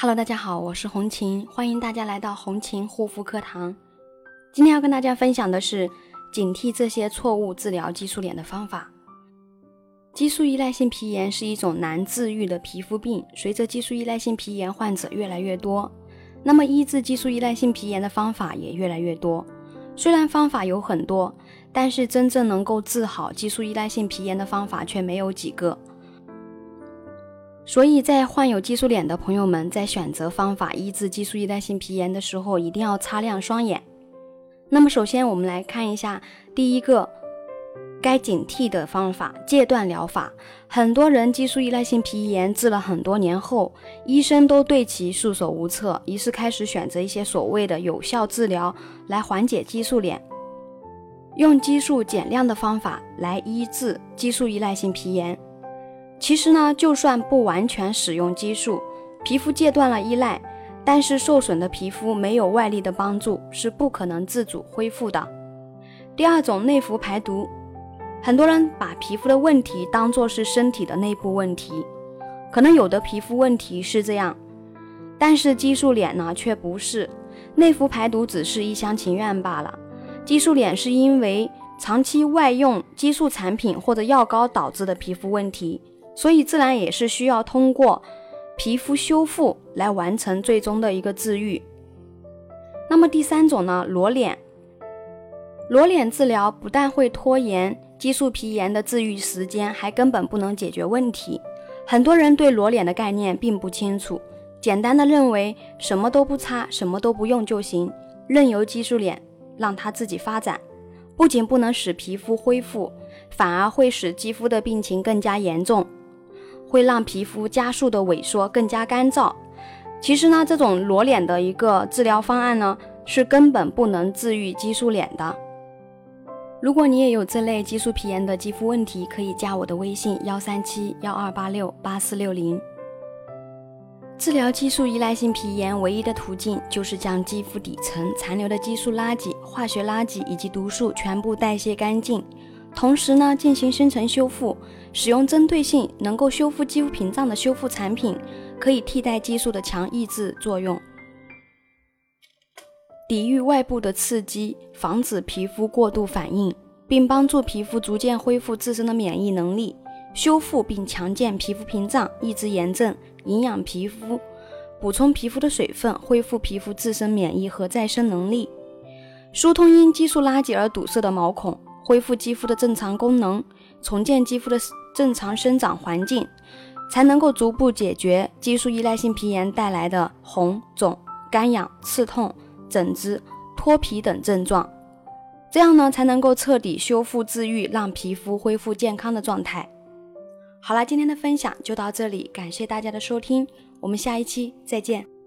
Hello，大家好，我是红琴，欢迎大家来到红琴护肤课堂。今天要跟大家分享的是警惕这些错误治疗激素脸的方法。激素依赖性皮炎是一种难治愈的皮肤病，随着激素依赖性皮炎患者越来越多，那么医治激素依赖性皮炎的方法也越来越多。虽然方法有很多，但是真正能够治好激素依赖性皮炎的方法却没有几个。所以在患有激素脸的朋友们，在选择方法医治激素依赖性皮炎的时候，一定要擦亮双眼。那么，首先我们来看一下第一个该警惕的方法——戒断疗法。很多人激素依赖性皮炎治了很多年后，医生都对其束手无策，于是开始选择一些所谓的有效治疗来缓解激素脸，用激素减量的方法来医治激素依赖性皮炎。其实呢，就算不完全使用激素，皮肤戒断了依赖，但是受损的皮肤没有外力的帮助是不可能自主恢复的。第二种内服排毒，很多人把皮肤的问题当作是身体的内部问题，可能有的皮肤问题是这样，但是激素脸呢却不是，内服排毒只是一厢情愿罢了。激素脸是因为长期外用激素产品或者药膏导致的皮肤问题。所以自然也是需要通过皮肤修复来完成最终的一个治愈。那么第三种呢，裸脸，裸脸治疗不但会拖延激素皮炎的治愈时间，还根本不能解决问题。很多人对裸脸的概念并不清楚，简单的认为什么都不擦，什么都不用就行，任由激素脸让它自己发展，不仅不能使皮肤恢复，反而会使肌肤的病情更加严重。会让皮肤加速的萎缩，更加干燥。其实呢，这种裸脸的一个治疗方案呢，是根本不能治愈激素脸的。如果你也有这类激素皮炎的肌肤问题，可以加我的微信幺三七幺二八六八四六零。治疗激素依赖性皮炎唯一的途径就是将肌肤底层残留的激素垃圾、化学垃圾以及毒素全部代谢干净。同时呢，进行深层修复，使用针对性能够修复肌肤屏障的修复产品，可以替代激素的强抑制作用，抵御外部的刺激，防止皮肤过度反应，并帮助皮肤逐渐恢复自身的免疫能力，修复并强健皮肤屏障，抑制炎症，营养皮肤，补充皮肤的水分，恢复皮肤自身免疫和再生能力，疏通因激素垃圾而堵塞的毛孔。恢复肌肤的正常功能，重建肌肤的正常生长环境，才能够逐步解决激素依赖性皮炎带来的红肿、干痒、刺痛、疹子、脱皮等症状。这样呢，才能够彻底修复治愈，让皮肤恢复健康的状态。好了，今天的分享就到这里，感谢大家的收听，我们下一期再见。